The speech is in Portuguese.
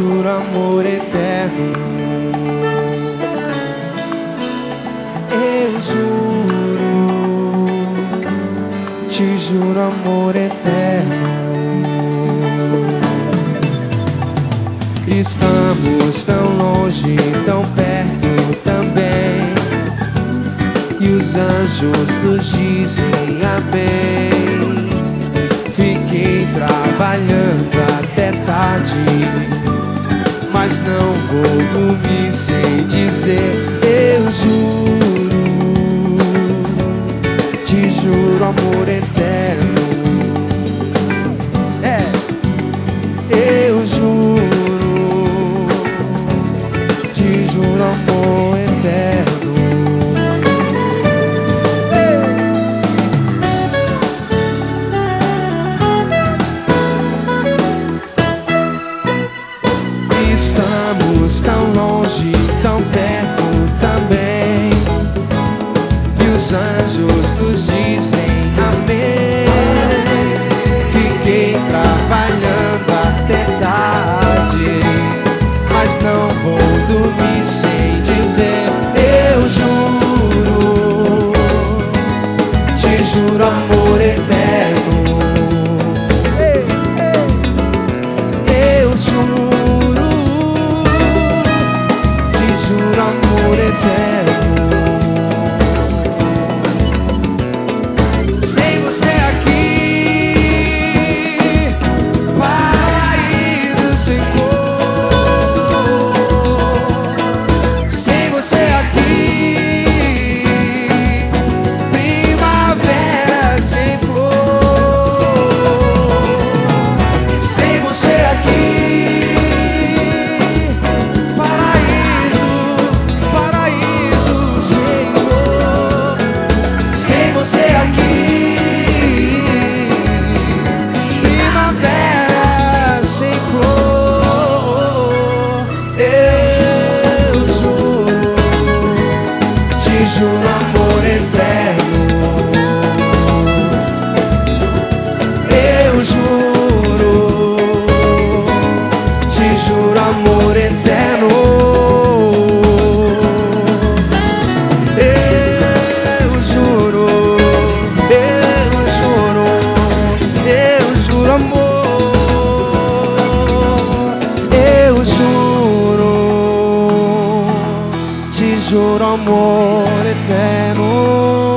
juro amor eterno. Eu juro, te juro amor eterno. Estamos tão longe, tão perto também. E os anjos nos dizem amém. Fiquei trabalhando até tarde, mas não vou dormir sem dizer eu juro, te juro amor eterno. Nos dizem amém. Fiquei trabalhando até tarde, mas não vou dormir sem dizer eu juro, te juro amor eterno. Eu juro, te juro amor eterno. Te juro amor eterno. Eu juro, te juro amor eterno. Juro, te juro amor eterno.